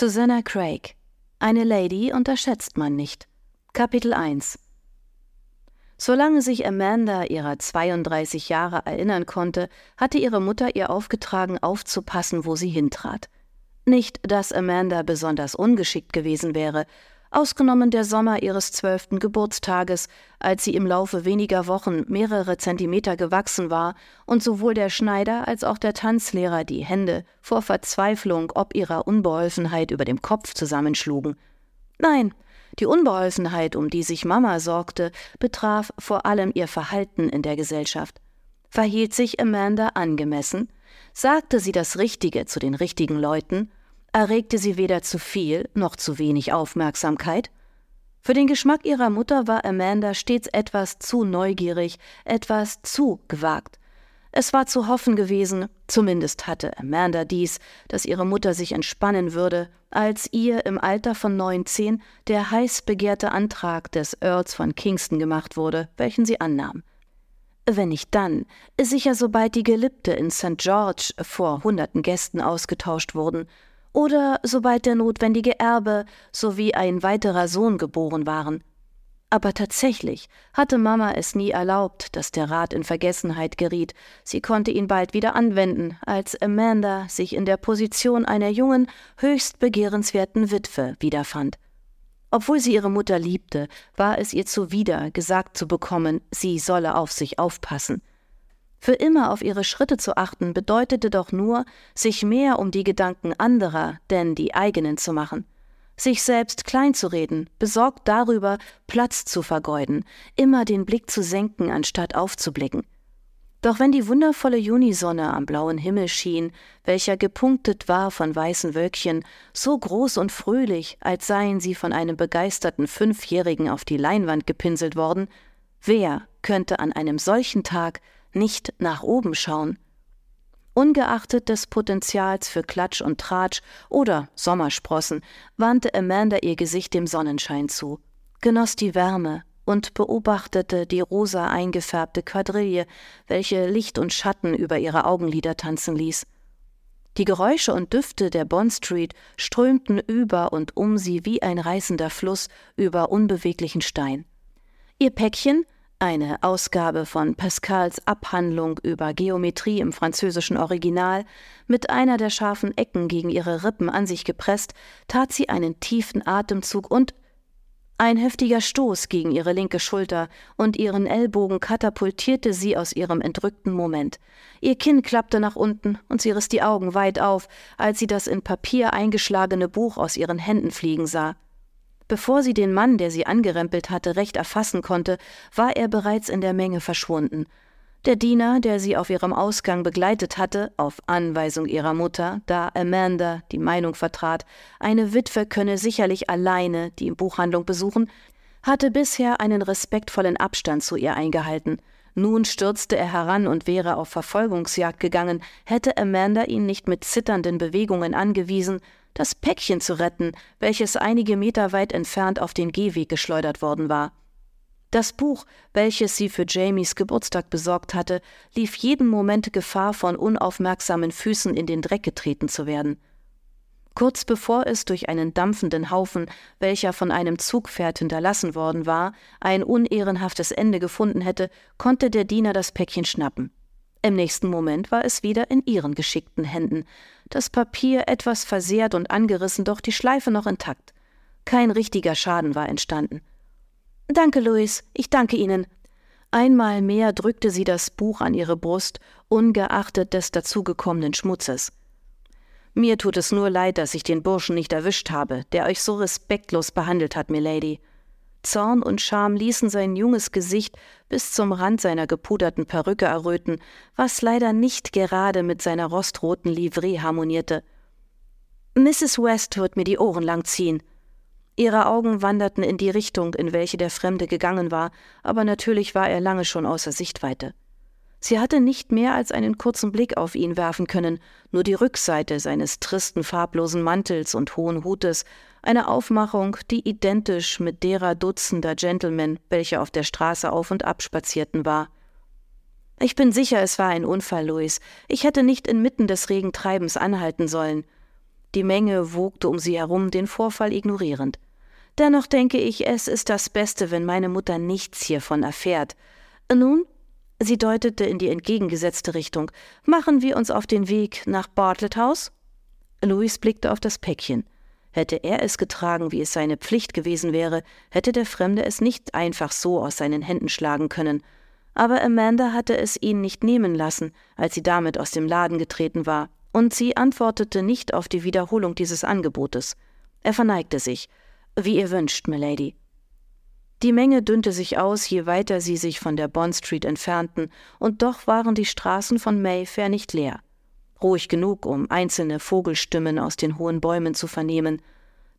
Susanna Craig. Eine Lady unterschätzt man nicht. Kapitel 1 Solange sich Amanda ihrer 32 Jahre erinnern konnte, hatte ihre Mutter ihr aufgetragen, aufzupassen, wo sie hintrat. Nicht, dass Amanda besonders ungeschickt gewesen wäre, ausgenommen der Sommer ihres zwölften Geburtstages, als sie im Laufe weniger Wochen mehrere Zentimeter gewachsen war und sowohl der Schneider als auch der Tanzlehrer die Hände vor Verzweiflung ob ihrer Unbeholfenheit über dem Kopf zusammenschlugen. Nein, die Unbeholfenheit, um die sich Mama sorgte, betraf vor allem ihr Verhalten in der Gesellschaft. Verhielt sich Amanda angemessen? Sagte sie das Richtige zu den richtigen Leuten? Erregte sie weder zu viel noch zu wenig Aufmerksamkeit. Für den Geschmack ihrer Mutter war Amanda stets etwas zu neugierig, etwas zu gewagt. Es war zu hoffen gewesen, zumindest hatte Amanda dies, dass ihre Mutter sich entspannen würde, als ihr im Alter von neunzehn der heiß begehrte Antrag des Earls von Kingston gemacht wurde, welchen sie annahm. Wenn nicht dann, sicher sobald die Geliebte in St. George vor hunderten Gästen ausgetauscht wurden, oder sobald der notwendige Erbe sowie ein weiterer Sohn geboren waren. Aber tatsächlich hatte Mama es nie erlaubt, dass der Rat in Vergessenheit geriet. Sie konnte ihn bald wieder anwenden, als Amanda sich in der Position einer jungen, höchst begehrenswerten Witwe wiederfand. Obwohl sie ihre Mutter liebte, war es ihr zuwider, gesagt zu bekommen, sie solle auf sich aufpassen. Für immer auf ihre Schritte zu achten, bedeutete doch nur, sich mehr um die Gedanken anderer denn die eigenen zu machen, sich selbst kleinzureden, besorgt darüber, Platz zu vergeuden, immer den Blick zu senken, anstatt aufzublicken. Doch wenn die wundervolle Junisonne am blauen Himmel schien, welcher gepunktet war von weißen Wölkchen, so groß und fröhlich, als seien sie von einem begeisterten Fünfjährigen auf die Leinwand gepinselt worden, wer könnte an einem solchen Tag nicht nach oben schauen. Ungeachtet des Potenzials für Klatsch und Tratsch oder Sommersprossen wandte Amanda ihr Gesicht dem Sonnenschein zu, genoss die Wärme und beobachtete die rosa eingefärbte Quadrille, welche Licht und Schatten über ihre Augenlider tanzen ließ. Die Geräusche und Düfte der Bond Street strömten über und um sie wie ein reißender Fluss über unbeweglichen Stein. Ihr Päckchen eine Ausgabe von Pascals Abhandlung über Geometrie im französischen Original, mit einer der scharfen Ecken gegen ihre Rippen an sich gepresst, tat sie einen tiefen Atemzug und ein heftiger Stoß gegen ihre linke Schulter und ihren Ellbogen katapultierte sie aus ihrem entrückten Moment. Ihr Kinn klappte nach unten und sie riss die Augen weit auf, als sie das in Papier eingeschlagene Buch aus ihren Händen fliegen sah. Bevor sie den Mann, der sie angerempelt hatte, recht erfassen konnte, war er bereits in der Menge verschwunden. Der Diener, der sie auf ihrem Ausgang begleitet hatte, auf Anweisung ihrer Mutter, da Amanda die Meinung vertrat, eine Witwe könne sicherlich alleine die Buchhandlung besuchen, hatte bisher einen respektvollen Abstand zu ihr eingehalten. Nun stürzte er heran und wäre auf Verfolgungsjagd gegangen, hätte Amanda ihn nicht mit zitternden Bewegungen angewiesen, das Päckchen zu retten, welches einige Meter weit entfernt auf den Gehweg geschleudert worden war. Das Buch, welches sie für Jamies Geburtstag besorgt hatte, lief jeden Moment Gefahr, von unaufmerksamen Füßen in den Dreck getreten zu werden. Kurz bevor es durch einen dampfenden Haufen, welcher von einem Zugpferd hinterlassen worden war, ein unehrenhaftes Ende gefunden hätte, konnte der Diener das Päckchen schnappen. Im nächsten Moment war es wieder in ihren geschickten Händen. Das Papier etwas versehrt und angerissen, doch die Schleife noch intakt. Kein richtiger Schaden war entstanden. Danke, Louis, ich danke Ihnen. Einmal mehr drückte sie das Buch an ihre Brust, ungeachtet des dazugekommenen Schmutzes. Mir tut es nur leid, dass ich den Burschen nicht erwischt habe, der euch so respektlos behandelt hat, Milady. Zorn und Scham ließen sein junges Gesicht bis zum Rand seiner gepuderten Perücke erröten, was leider nicht gerade mit seiner rostroten Livree harmonierte. Mrs. West wird mir die Ohren lang ziehen. Ihre Augen wanderten in die Richtung, in welche der Fremde gegangen war, aber natürlich war er lange schon außer Sichtweite. Sie hatte nicht mehr als einen kurzen Blick auf ihn werfen können, nur die Rückseite seines tristen, farblosen Mantels und hohen Hutes eine Aufmachung, die identisch mit derer Dutzender Gentlemen, welche auf der Straße auf und ab spazierten, war. Ich bin sicher, es war ein Unfall, Louis. Ich hätte nicht inmitten des regen Treibens anhalten sollen. Die Menge wogte um sie herum, den Vorfall ignorierend. Dennoch denke ich, es ist das Beste, wenn meine Mutter nichts hiervon erfährt. Nun, sie deutete in die entgegengesetzte Richtung, machen wir uns auf den Weg nach Bartlett House? Louis blickte auf das Päckchen. Hätte er es getragen, wie es seine Pflicht gewesen wäre, hätte der Fremde es nicht einfach so aus seinen Händen schlagen können. Aber Amanda hatte es ihn nicht nehmen lassen, als sie damit aus dem Laden getreten war, und sie antwortete nicht auf die Wiederholung dieses Angebotes. Er verneigte sich. Wie ihr wünscht, Milady. Die Menge dünnte sich aus, je weiter sie sich von der Bond Street entfernten, und doch waren die Straßen von Mayfair nicht leer. Ruhig genug, um einzelne Vogelstimmen aus den hohen Bäumen zu vernehmen.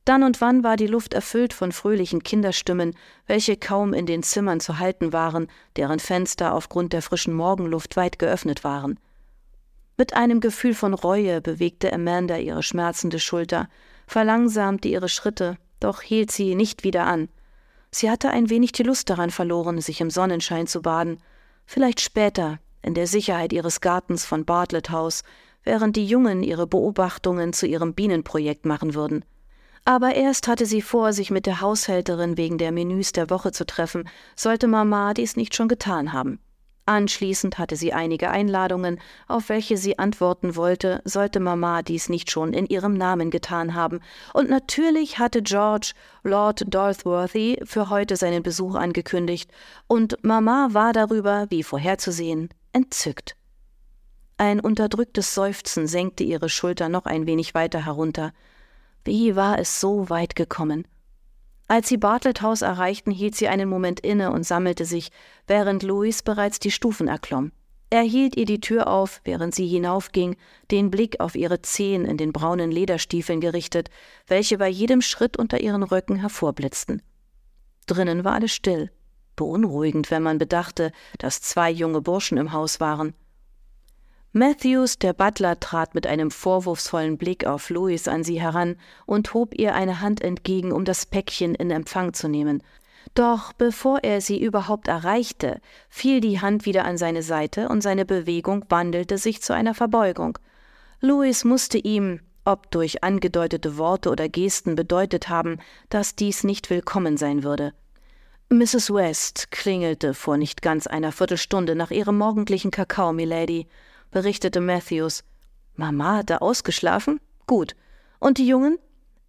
Dann und wann war die Luft erfüllt von fröhlichen Kinderstimmen, welche kaum in den Zimmern zu halten waren, deren Fenster aufgrund der frischen Morgenluft weit geöffnet waren. Mit einem Gefühl von Reue bewegte Amanda ihre schmerzende Schulter, verlangsamte ihre Schritte doch hielt sie nicht wieder an. Sie hatte ein wenig die Lust daran verloren, sich im Sonnenschein zu baden, vielleicht später, in der Sicherheit ihres Gartens von Bartlett House, während die Jungen ihre Beobachtungen zu ihrem Bienenprojekt machen würden. Aber erst hatte sie vor, sich mit der Haushälterin wegen der Menüs der Woche zu treffen, sollte Mama dies nicht schon getan haben. Anschließend hatte sie einige Einladungen, auf welche sie antworten wollte, sollte Mama dies nicht schon in ihrem Namen getan haben. Und natürlich hatte George Lord Dorthworthy für heute seinen Besuch angekündigt, und Mama war darüber, wie vorherzusehen, entzückt. Ein unterdrücktes Seufzen senkte ihre Schulter noch ein wenig weiter herunter. Wie war es so weit gekommen? Als sie Bartlett House erreichten, hielt sie einen Moment inne und sammelte sich, während Louis bereits die Stufen erklomm. Er hielt ihr die Tür auf, während sie hinaufging, den Blick auf ihre Zehen in den braunen Lederstiefeln gerichtet, welche bei jedem Schritt unter ihren Röcken hervorblitzten. Drinnen war alles still, beunruhigend, wenn man bedachte, dass zwei junge Burschen im Haus waren. Matthews, der Butler, trat mit einem vorwurfsvollen Blick auf Louis an sie heran und hob ihr eine Hand entgegen, um das Päckchen in Empfang zu nehmen. Doch bevor er sie überhaupt erreichte, fiel die Hand wieder an seine Seite und seine Bewegung wandelte sich zu einer Verbeugung. Louis musste ihm, ob durch angedeutete Worte oder Gesten bedeutet haben, dass dies nicht willkommen sein würde. Mrs. West klingelte vor nicht ganz einer Viertelstunde nach ihrem morgendlichen Kakao, Milady berichtete Matthews. Mama hatte ausgeschlafen? Gut. Und die Jungen?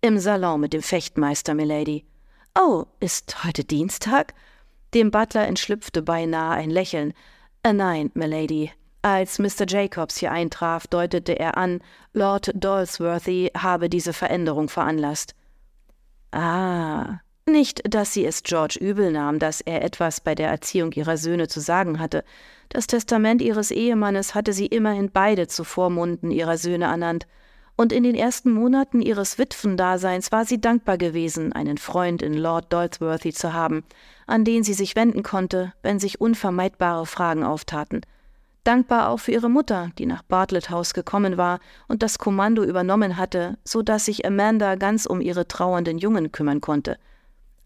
Im Salon mit dem Fechtmeister, Milady. Oh, ist heute Dienstag? Dem Butler entschlüpfte beinahe ein Lächeln. Äh, nein, Milady. Als Mr. Jacobs hier eintraf, deutete er an, Lord Dolsworthy habe diese Veränderung veranlasst. Ah, nicht, dass sie es George übel nahm, dass er etwas bei der Erziehung ihrer Söhne zu sagen hatte. Das Testament ihres Ehemannes hatte sie immerhin beide zu Vormunden ihrer Söhne ernannt, und in den ersten Monaten ihres Witwendaseins war sie dankbar gewesen, einen Freund in Lord Dolsworthy zu haben, an den sie sich wenden konnte, wenn sich unvermeidbare Fragen auftaten. Dankbar auch für ihre Mutter, die nach Bartlett House gekommen war und das Kommando übernommen hatte, so dass sich Amanda ganz um ihre trauernden Jungen kümmern konnte.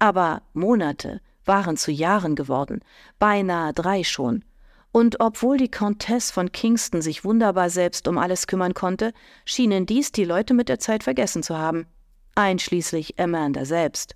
Aber Monate waren zu Jahren geworden, beinahe drei schon. Und obwohl die Countess von Kingston sich wunderbar selbst um alles kümmern konnte, schienen dies die Leute mit der Zeit vergessen zu haben, einschließlich Amanda selbst.